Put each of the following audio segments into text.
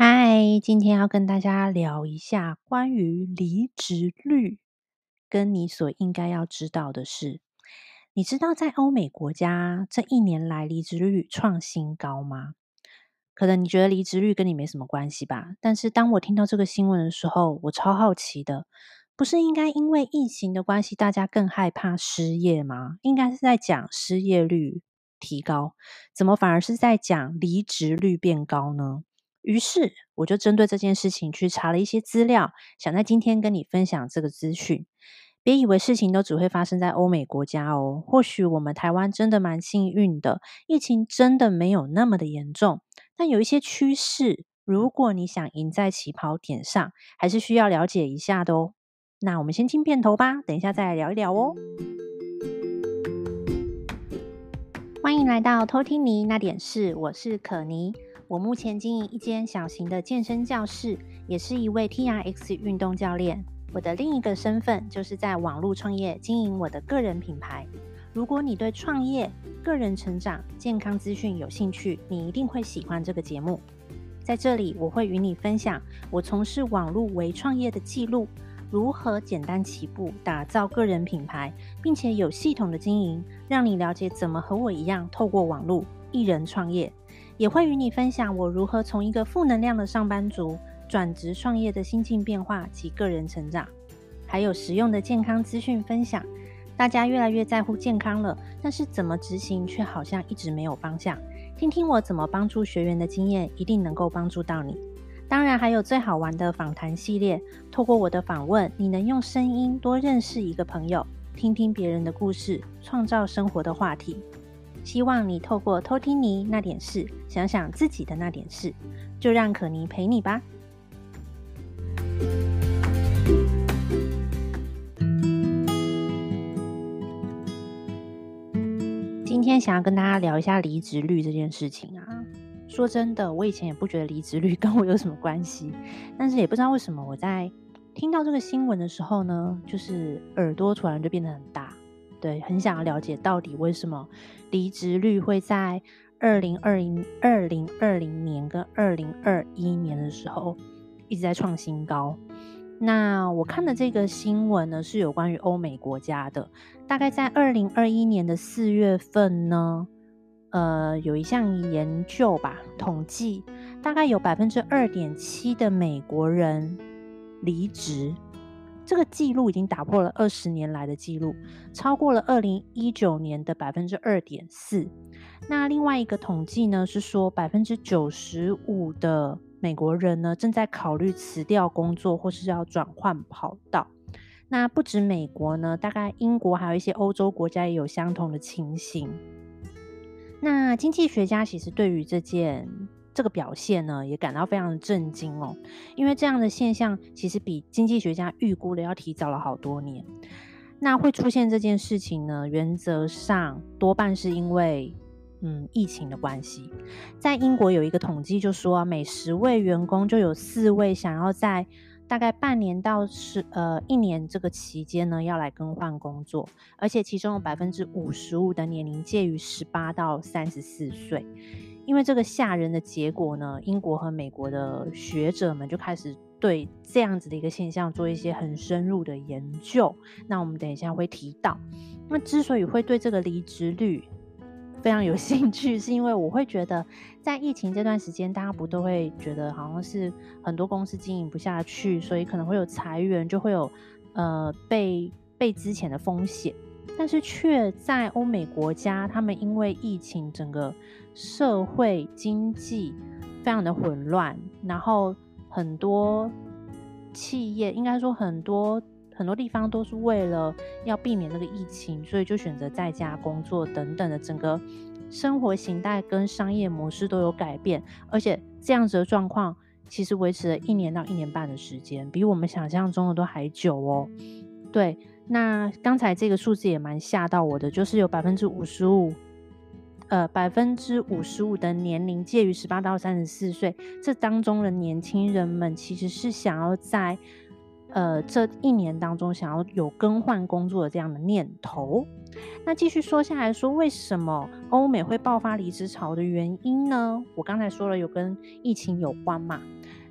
嗨，今天要跟大家聊一下关于离职率，跟你所应该要知道的事。你知道在欧美国家这一年来离职率创新高吗？可能你觉得离职率跟你没什么关系吧，但是当我听到这个新闻的时候，我超好奇的。不是应该因为疫情的关系，大家更害怕失业吗？应该是在讲失业率提高，怎么反而是在讲离职率变高呢？于是我就针对这件事情去查了一些资料，想在今天跟你分享这个资讯。别以为事情都只会发生在欧美国家哦，或许我们台湾真的蛮幸运的，疫情真的没有那么的严重。但有一些趋势，如果你想赢在起跑点上，还是需要了解一下的哦。那我们先听片头吧，等一下再来聊一聊哦。欢迎来到偷听你那点事，我是可妮。我目前经营一间小型的健身教室，也是一位 TRX 运动教练。我的另一个身份就是在网络创业经营我的个人品牌。如果你对创业、个人成长、健康资讯有兴趣，你一定会喜欢这个节目。在这里，我会与你分享我从事网络微创业的记录，如何简单起步打造个人品牌，并且有系统的经营，让你了解怎么和我一样透过网络一人创业。也会与你分享我如何从一个负能量的上班族转职创业的心境变化及个人成长，还有实用的健康资讯分享。大家越来越在乎健康了，但是怎么执行却好像一直没有方向。听听我怎么帮助学员的经验，一定能够帮助到你。当然还有最好玩的访谈系列，透过我的访问，你能用声音多认识一个朋友，听听别人的故事，创造生活的话题。希望你透过偷听你那点事，想想自己的那点事，就让可妮陪你吧。今天想要跟大家聊一下离职率这件事情啊。说真的，我以前也不觉得离职率跟我有什么关系，但是也不知道为什么我在听到这个新闻的时候呢，就是耳朵突然就变得很大。对，很想要了解到底为什么离职率会在二零二零、二零二零年跟二零二一年的时候一直在创新高。那我看的这个新闻呢，是有关于欧美国家的，大概在二零二一年的四月份呢，呃，有一项研究吧，统计大概有百分之二点七的美国人离职。这个记录已经打破了二十年来的记录，超过了二零一九年的百分之二点四。那另外一个统计呢，是说百分之九十五的美国人呢，正在考虑辞掉工作或是要转换跑道。那不止美国呢，大概英国还有一些欧洲国家也有相同的情形。那经济学家其实对于这件。这个表现呢，也感到非常震惊哦，因为这样的现象其实比经济学家预估的要提早了好多年。那会出现这件事情呢，原则上多半是因为嗯疫情的关系。在英国有一个统计就说，每十位员工就有四位想要在大概半年到十呃一年这个期间呢，要来更换工作，而且其中有百分之五十五的年龄介于十八到三十四岁。因为这个吓人的结果呢，英国和美国的学者们就开始对这样子的一个现象做一些很深入的研究。那我们等一下会提到。那之所以会对这个离职率非常有 兴趣，是因为我会觉得，在疫情这段时间，大家不都会觉得好像是很多公司经营不下去，所以可能会有裁员，就会有呃被被之前的风险。但是却在欧美国家，他们因为疫情，整个社会经济非常的混乱，然后很多企业，应该说很多很多地方都是为了要避免这个疫情，所以就选择在家工作等等的，整个生活形态跟商业模式都有改变，而且这样子的状况其实维持了一年到一年半的时间，比我们想象中的都还久哦。对。那刚才这个数字也蛮吓到我的，就是有百分之五十五，呃，百分之五十五的年龄介于十八到三十四岁，这当中的年轻人们其实是想要在呃，这一年当中想要有更换工作的这样的念头。那继续说下来说，为什么欧美会爆发离职潮的原因呢？我刚才说了，有跟疫情有关嘛，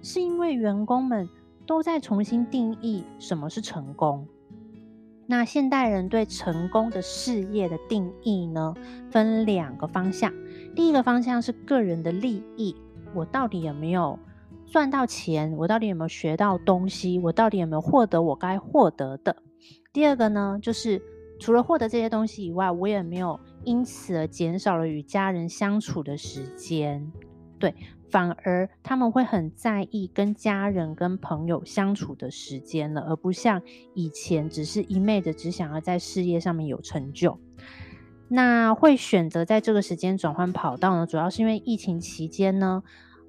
是因为员工们都在重新定义什么是成功。那现代人对成功的事业的定义呢，分两个方向。第一个方向是个人的利益，我到底有没有赚到钱？我到底有没有学到东西？我到底有没有获得我该获得的？第二个呢，就是除了获得这些东西以外，我也没有因此而减少了与家人相处的时间。对，反而他们会很在意跟家人、跟朋友相处的时间了，而不像以前只是一昧的只想要在事业上面有成就。那会选择在这个时间转换跑道呢？主要是因为疫情期间呢，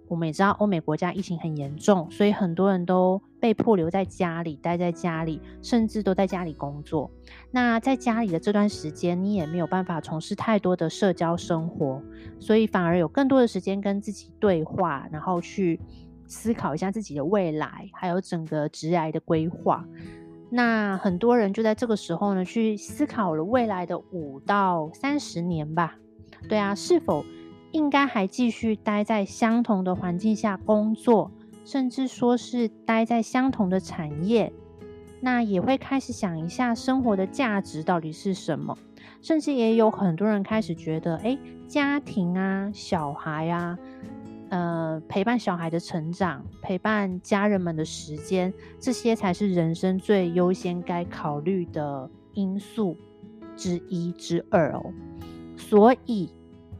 我们也知道欧美国家疫情很严重，所以很多人都被迫留在家里，待在家里，甚至都在家里工作。那在家里的这段时间，你也没有办法从事太多的社交生活，所以反而有更多的时间跟自己对话，然后去思考一下自己的未来，还有整个职涯的规划。那很多人就在这个时候呢，去思考了未来的五到三十年吧。对啊，是否应该还继续待在相同的环境下工作，甚至说是待在相同的产业？那也会开始想一下生活的价值到底是什么，甚至也有很多人开始觉得，诶，家庭啊，小孩啊。呃，陪伴小孩的成长，陪伴家人们的时间，这些才是人生最优先该考虑的因素之一之二哦。所以，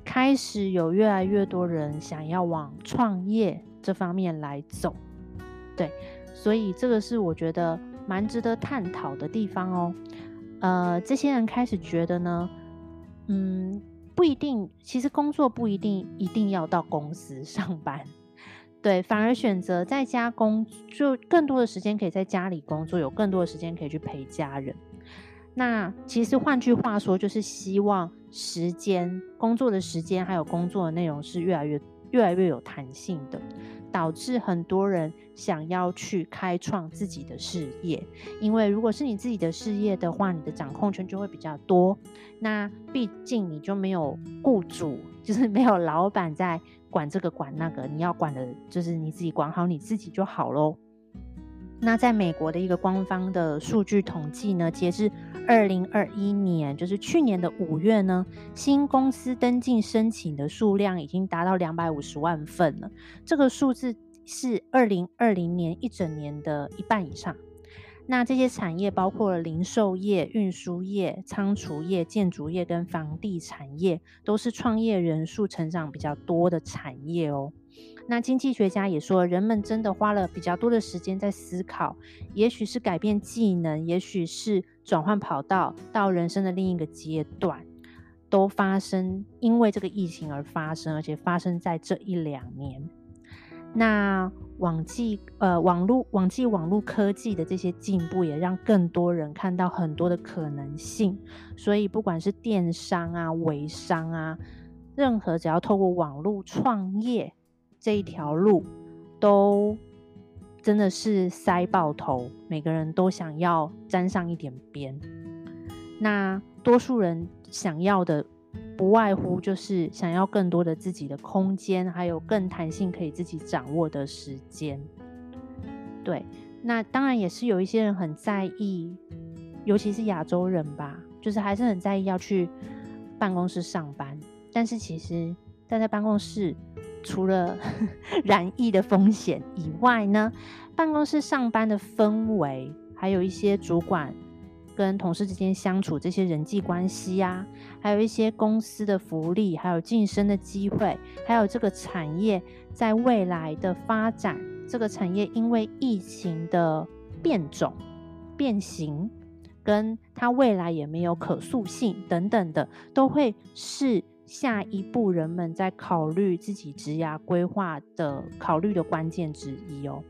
开始有越来越多人想要往创业这方面来走。对，所以这个是我觉得蛮值得探讨的地方哦。呃，这些人开始觉得呢，嗯。不一定，其实工作不一定一定要到公司上班，对，反而选择在家工，就更多的时间可以在家里工作，有更多的时间可以去陪家人。那其实换句话说，就是希望时间、工作的时间还有工作的内容是越来越、越来越有弹性的。导致很多人想要去开创自己的事业，因为如果是你自己的事业的话，你的掌控权就会比较多。那毕竟你就没有雇主，就是没有老板在管这个管那个，你要管的就是你自己，管好你自己就好喽。那在美国的一个官方的数据统计呢，截至二零二一年，就是去年的五月呢，新公司登记申请的数量已经达到两百五十万份了。这个数字是二零二零年一整年的一半以上。那这些产业包括了零售业、运输业、仓储业、建筑业跟房地产业，都是创业人数成长比较多的产业哦。那经济学家也说，人们真的花了比较多的时间在思考，也许是改变技能，也许是转换跑道到人生的另一个阶段，都发生，因为这个疫情而发生，而且发生在这一两年。那网际呃网络网际网络科技的这些进步，也让更多人看到很多的可能性。所以不管是电商啊、微商啊，任何只要透过网络创业。这一条路都真的是塞爆头，每个人都想要沾上一点边。那多数人想要的，不外乎就是想要更多的自己的空间，还有更弹性可以自己掌握的时间。对，那当然也是有一些人很在意，尤其是亚洲人吧，就是还是很在意要去办公室上班。但是其实待在办公室，除了 染疫的风险以外呢，办公室上班的氛围，还有一些主管跟同事之间相处这些人际关系呀，还有一些公司的福利，还有晋升的机会，还有这个产业在未来的发展，这个产业因为疫情的变种、变形，跟它未来也没有可塑性等等的，都会是。下一步，人们在考虑自己职涯规划的考虑的关键之一哦。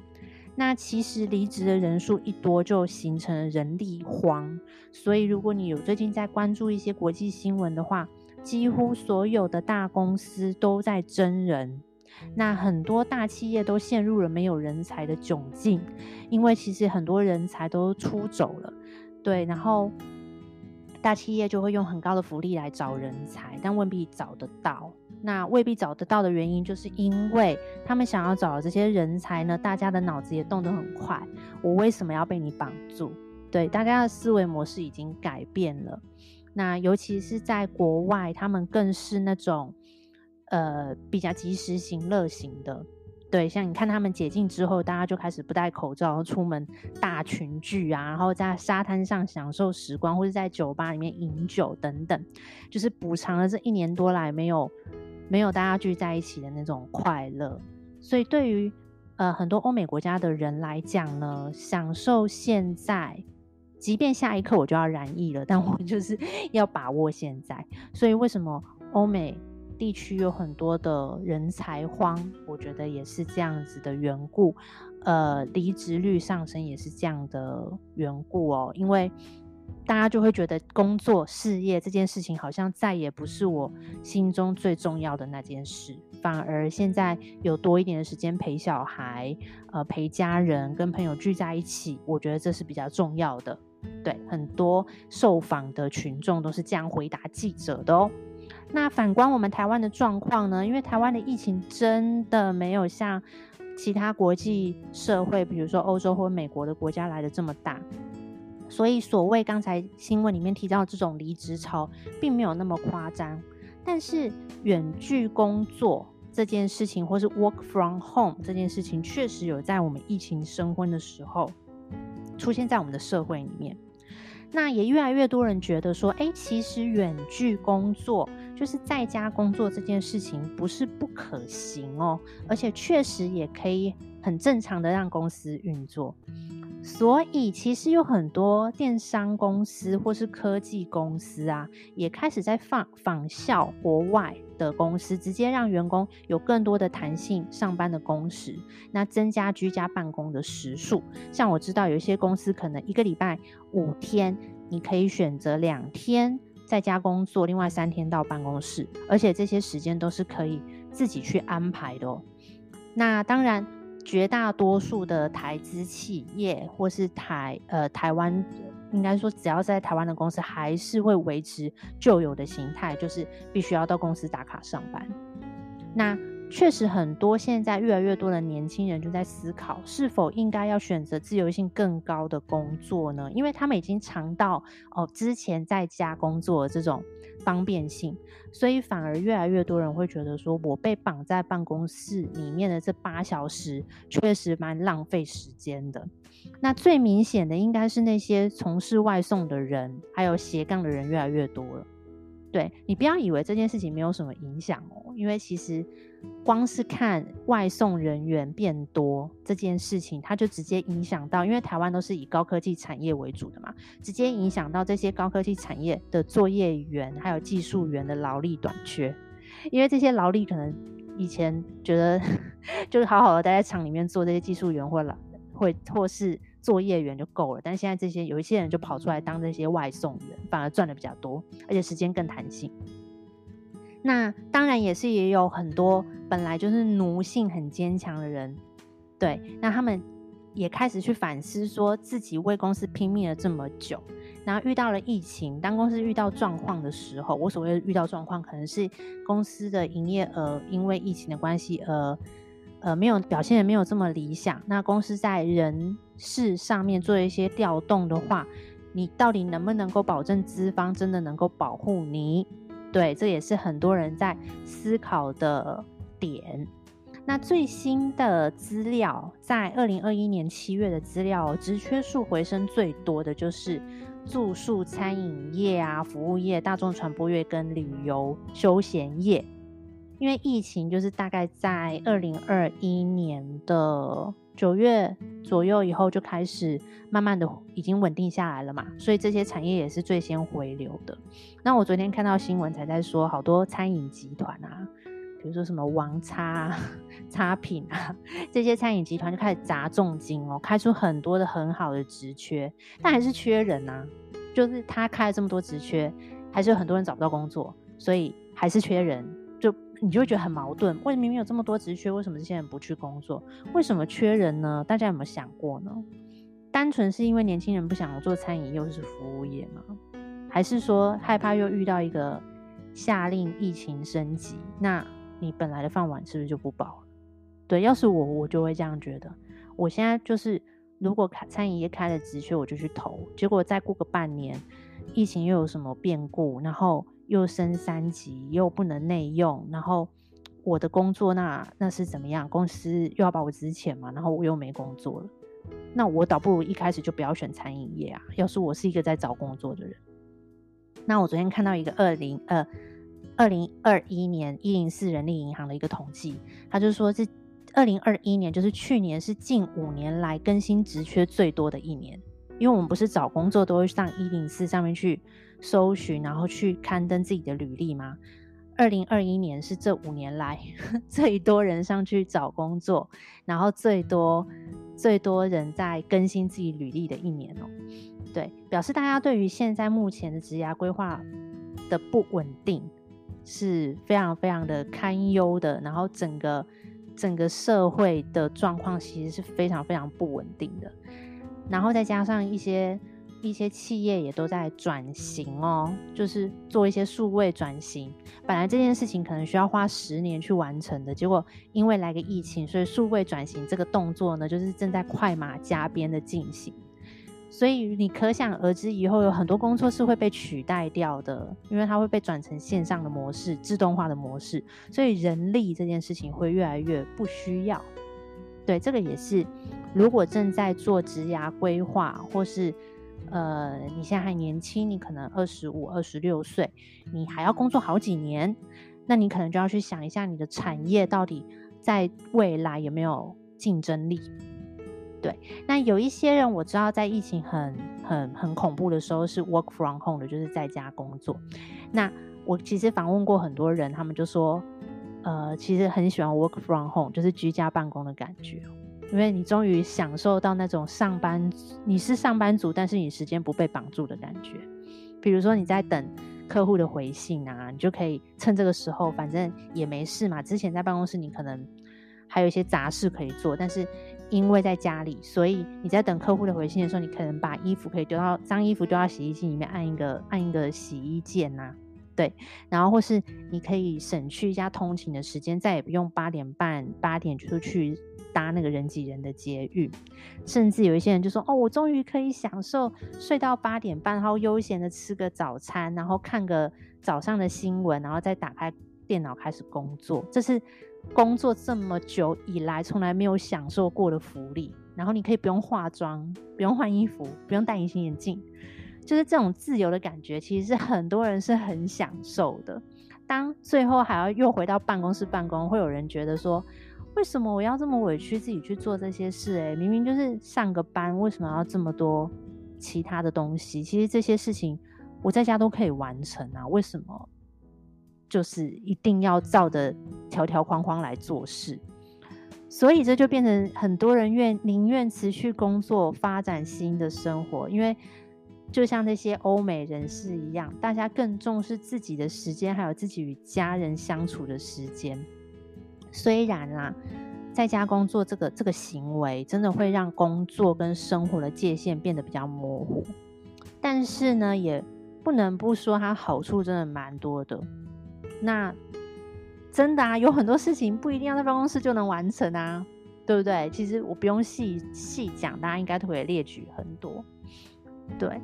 那其实离职的人数一多，就形成了人力荒。所以，如果你有最近在关注一些国际新闻的话，几乎所有的大公司都在征人。那很多大企业都陷入了没有人才的窘境，因为其实很多人才都出走了，对，然后大企业就会用很高的福利来找人才，但未必找得到。那未必找得到的原因，就是因为他们想要找的这些人才呢，大家的脑子也动得很快。我为什么要被你绑住？对，大家的思维模式已经改变了。那尤其是在国外，他们更是那种呃比较及时行乐型的。对，像你看他们解禁之后，大家就开始不戴口罩出门大群聚啊，然后在沙滩上享受时光，或者在酒吧里面饮酒等等，就是补偿了这一年多来没有。没有大家聚在一起的那种快乐，所以对于呃很多欧美国家的人来讲呢，享受现在，即便下一刻我就要染疫了，但我就是 要把握现在。所以为什么欧美地区有很多的人才荒？我觉得也是这样子的缘故。呃，离职率上升也是这样的缘故哦，因为。大家就会觉得工作事业这件事情好像再也不是我心中最重要的那件事，反而现在有多一点的时间陪小孩，呃，陪家人，跟朋友聚在一起，我觉得这是比较重要的。对，很多受访的群众都是这样回答记者的哦。那反观我们台湾的状况呢？因为台湾的疫情真的没有像其他国际社会，比如说欧洲或美国的国家来得这么大。所以，所谓刚才新闻里面提到这种离职潮，并没有那么夸张。但是，远距工作这件事情，或是 work from home 这件事情，确实有在我们疫情升温的时候，出现在我们的社会里面。那也越来越多人觉得说，哎，其实远距工作就是在家工作这件事情，不是不可行哦，而且确实也可以很正常的让公司运作。所以，其实有很多电商公司或是科技公司啊，也开始在仿仿效国外的公司，直接让员工有更多的弹性上班的工时，那增加居家办公的时数。像我知道有一些公司可能一个礼拜五天，你可以选择两天在家工作，另外三天到办公室，而且这些时间都是可以自己去安排的哦。那当然。绝大多数的台资企业或是台呃台湾，应该说只要在台湾的公司，还是会维持旧有的形态，就是必须要到公司打卡上班。那确实很多现在越来越多的年轻人就在思考，是否应该要选择自由性更高的工作呢？因为他们已经尝到哦之前在家工作的这种。方便性，所以反而越来越多人会觉得说，我被绑在办公室里面的这八小时，确实蛮浪费时间的。那最明显的应该是那些从事外送的人，还有斜杠的人越来越多了。对，你不要以为这件事情没有什么影响哦，因为其实光是看外送人员变多这件事情，它就直接影响到，因为台湾都是以高科技产业为主的嘛，直接影响到这些高科技产业的作业员还有技术员的劳力短缺，因为这些劳力可能以前觉得 就是好好的待在厂里面做这些技术员或劳会或是。作业员就够了，但现在这些有一些人就跑出来当这些外送员，反而赚的比较多，而且时间更弹性。那当然也是也有很多本来就是奴性很坚强的人，对，那他们也开始去反思，说自己为公司拼命了这么久，然后遇到了疫情，当公司遇到状况的时候，我所谓的遇到状况，可能是公司的营业额因为疫情的关系而。呃，没有表现的没有这么理想。那公司在人事上面做一些调动的话，你到底能不能够保证资方真的能够保护你？对，这也是很多人在思考的点。那最新的资料，在二零二一年七月的资料，职缺数回升最多的就是住宿、餐饮业啊、服务业、大众传播业跟旅游休闲业。因为疫情就是大概在二零二一年的九月左右以后就开始慢慢的已经稳定下来了嘛，所以这些产业也是最先回流的。那我昨天看到新闻才在说，好多餐饮集团啊，比如说什么王差差 品啊，这些餐饮集团就开始砸重金哦，开出很多的很好的职缺，但还是缺人啊。就是他开了这么多职缺，还是有很多人找不到工作，所以还是缺人。你就会觉得很矛盾。为什么明明有这么多职缺，为什么这些人不去工作？为什么缺人呢？大家有没有想过呢？单纯是因为年轻人不想做餐饮，又是服务业吗？还是说害怕又遇到一个下令疫情升级？那你本来的饭碗是不是就不保了？对，要是我，我就会这样觉得。我现在就是，如果开餐饮业开了职缺，我就去投。结果再过个半年，疫情又有什么变故，然后又升三级，又不能内用，然后我的工作那那是怎么样？公司又要把我资遣嘛，然后我又没工作了。那我倒不如一开始就不要选餐饮业啊！要是我是一个在找工作的人，那我昨天看到一个二零呃二零二一年一零四人力银行的一个统计，他就说这二零二一年就是去年是近五年来更新职缺最多的一年，因为我们不是找工作都会上一零四上面去搜寻，然后去刊登自己的履历吗？二零二一年是这五年来 最多人上去找工作，然后最多。最多人在更新自己履历的一年哦，对，表示大家对于现在目前的职涯规划的不稳定是非常非常的堪忧的，然后整个整个社会的状况其实是非常非常不稳定的，然后再加上一些。一些企业也都在转型哦，就是做一些数位转型。本来这件事情可能需要花十年去完成的，结果因为来个疫情，所以数位转型这个动作呢，就是正在快马加鞭的进行。所以你可想而知，以后有很多工作是会被取代掉的，因为它会被转成线上的模式、自动化的模式，所以人力这件事情会越来越不需要。对，这个也是，如果正在做职涯规划或是。呃，你现在还年轻，你可能二十五、二十六岁，你还要工作好几年，那你可能就要去想一下，你的产业到底在未来有没有竞争力？对，那有一些人我知道，在疫情很、很、很恐怖的时候是 work from home 的，就是在家工作。那我其实访问过很多人，他们就说，呃，其实很喜欢 work from home，就是居家办公的感觉。因为你终于享受到那种上班，你是上班族，但是你时间不被绑住的感觉。比如说你在等客户的回信啊，你就可以趁这个时候，反正也没事嘛。之前在办公室你可能还有一些杂事可以做，但是因为在家里，所以你在等客户的回信的时候，你可能把衣服可以丢到脏衣服丢到洗衣机里面，按一个按一个洗衣键呐，对，然后或是你可以省去一下通勤的时间，再也不用八点半八点就去。搭那个人挤人的捷运，甚至有一些人就说：“哦，我终于可以享受睡到八点半，然后悠闲的吃个早餐，然后看个早上的新闻，然后再打开电脑开始工作。这是工作这么久以来从来没有享受过的福利。然后你可以不用化妆，不用换衣服，不用戴隐形眼镜，就是这种自由的感觉，其实是很多人是很享受的。当最后还要又回到办公室办公，会有人觉得说。”为什么我要这么委屈自己去做这些事？诶，明明就是上个班，为什么要这么多其他的东西？其实这些事情我在家都可以完成啊，为什么就是一定要照着条条框框来做事？所以这就变成很多人愿宁愿辞去工作，发展新的生活，因为就像那些欧美人士一样，大家更重视自己的时间，还有自己与家人相处的时间。虽然啦，在家工作这个这个行为真的会让工作跟生活的界限变得比较模糊，但是呢，也不能不说它好处真的蛮多的。那真的啊，有很多事情不一定要在办公室就能完成啊，对不对？其实我不用细细讲，大家应该都会列举很多，对。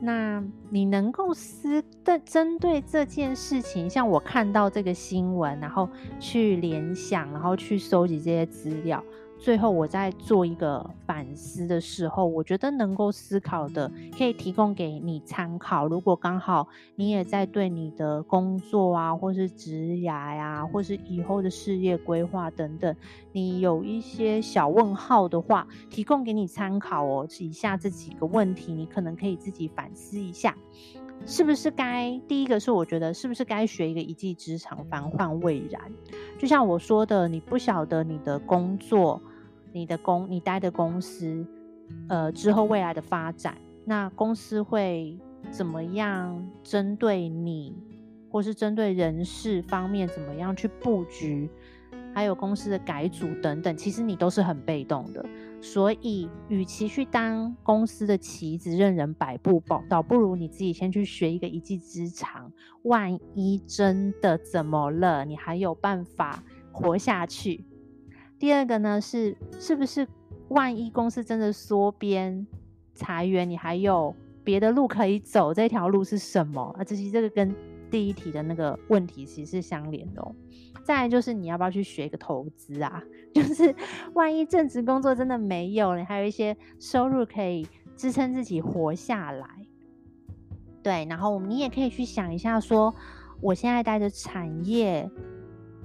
那你能够思的针对这件事情，像我看到这个新闻，然后去联想，然后去收集这些资料。最后我在做一个反思的时候，我觉得能够思考的，可以提供给你参考。如果刚好你也在对你的工作啊，或是职涯呀，或是以后的事业规划等等，你有一些小问号的话，提供给你参考哦。以下这几个问题，你可能可以自己反思一下，是不是该第一个是我觉得是不是该学一个一技之长，防患未然。就像我说的，你不晓得你的工作。你的公，你待的公司，呃，之后未来的发展，那公司会怎么样针对你，或是针对人事方面怎么样去布局，还有公司的改组等等，其实你都是很被动的。所以，与其去当公司的棋子任人摆布，倒不如你自己先去学一个一技之长。万一真的怎么了，你还有办法活下去。第二个呢，是是不是万一公司真的缩编裁员，你还有别的路可以走？这条路是什么？啊，这其实这个跟第一题的那个问题其实是相连的。再来就是你要不要去学一个投资啊？就是万一正职工作真的没有，你还有一些收入可以支撑自己活下来。对，然后你也可以去想一下说，说我现在待的产业。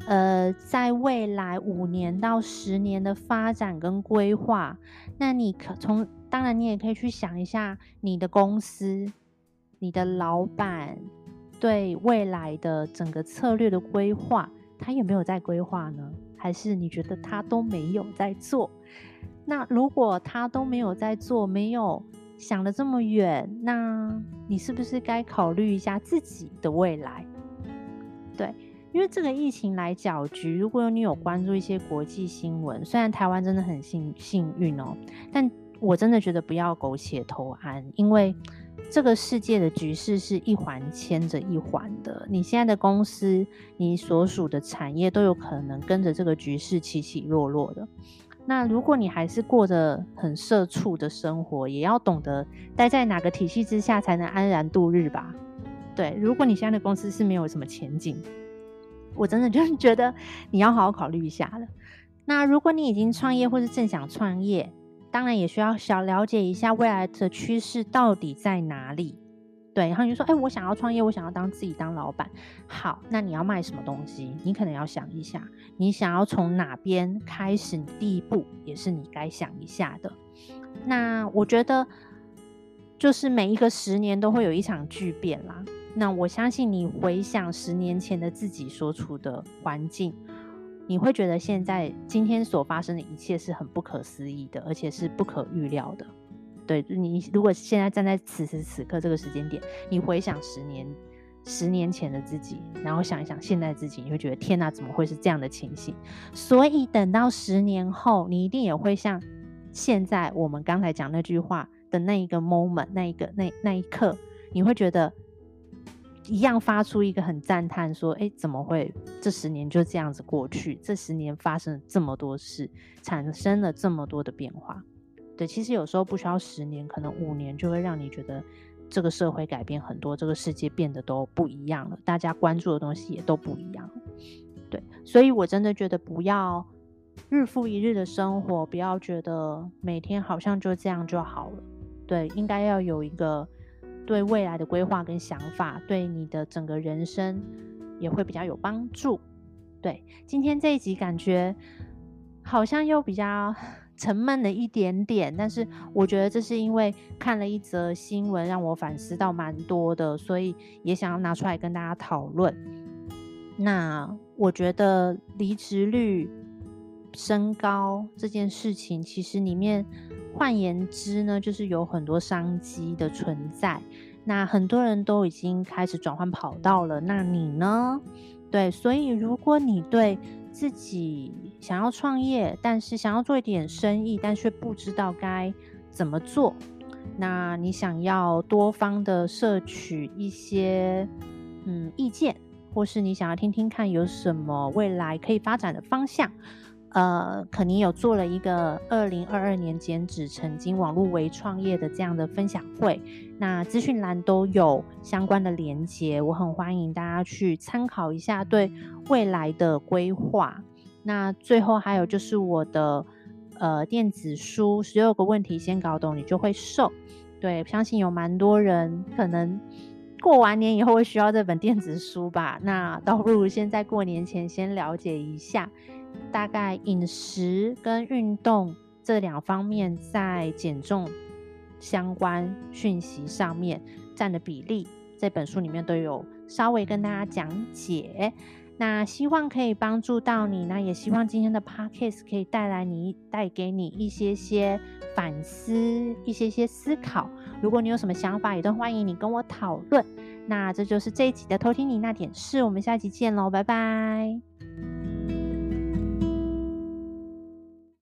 呃，在未来五年到十年的发展跟规划，那你可从当然你也可以去想一下你的公司、你的老板对未来的整个策略的规划，他有没有在规划呢？还是你觉得他都没有在做？那如果他都没有在做，没有想得这么远，那你是不是该考虑一下自己的未来？对。因为这个疫情来搅局，如果你有关注一些国际新闻，虽然台湾真的很幸幸运哦，但我真的觉得不要苟且偷安，因为这个世界的局势是一环牵着一环的。你现在的公司，你所属的产业都有可能跟着这个局势起起落落的。那如果你还是过着很社畜的生活，也要懂得待在哪个体系之下才能安然度日吧。对，如果你现在的公司是没有什么前景。我真的就是觉得你要好好考虑一下了。那如果你已经创业或是正想创业，当然也需要小了解一下未来的趋势到底在哪里。对，然后你就说，哎，我想要创业，我想要当自己当老板。好，那你要卖什么东西？你可能要想一下，你想要从哪边开始？你第一步也是你该想一下的。那我觉得，就是每一个十年都会有一场巨变啦。那我相信你回想十年前的自己所处的环境，你会觉得现在今天所发生的一切是很不可思议的，而且是不可预料的。对，你如果现在站在此时此刻这个时间点，你回想十年十年前的自己，然后想一想现在自己，你会觉得天哪，怎么会是这样的情形？所以等到十年后，你一定也会像现在我们刚才讲那句话的那一个 moment，那一个那那一刻，你会觉得。一样发出一个很赞叹，说：“哎，怎么会这十年就这样子过去？这十年发生了这么多事，产生了这么多的变化。对，其实有时候不需要十年，可能五年就会让你觉得这个社会改变很多，这个世界变得都不一样了，大家关注的东西也都不一样。对，所以我真的觉得不要日复一日的生活，不要觉得每天好像就这样就好了。对，应该要有一个。”对未来的规划跟想法，对你的整个人生也会比较有帮助。对，今天这一集感觉好像又比较 沉闷了一点点，但是我觉得这是因为看了一则新闻，让我反思到蛮多的，所以也想要拿出来跟大家讨论。那我觉得离职率身高这件事情，其实里面。换言之呢，就是有很多商机的存在。那很多人都已经开始转换跑道了。那你呢？对，所以如果你对自己想要创业，但是想要做一点生意，但却不知道该怎么做，那你想要多方的摄取一些嗯意见，或是你想要听听看有什么未来可以发展的方向。呃，可能有做了一个二零二二年减脂成金网络微创业的这样的分享会，那资讯栏都有相关的连接，我很欢迎大家去参考一下对未来的规划。那最后还有就是我的呃电子书《十六个问题先搞懂，你就会瘦》，对，相信有蛮多人可能过完年以后会需要这本电子书吧，那倒不如先在过年前先了解一下。大概饮食跟运动这两方面在减重相关讯息上面占的比例，这本书里面都有稍微跟大家讲解。那希望可以帮助到你，那也希望今天的 podcast 可以带来你带给你一些些反思，一些些思考。如果你有什么想法，也都欢迎你跟我讨论。那这就是这一集的偷听你那点事，我们下集见喽，拜拜。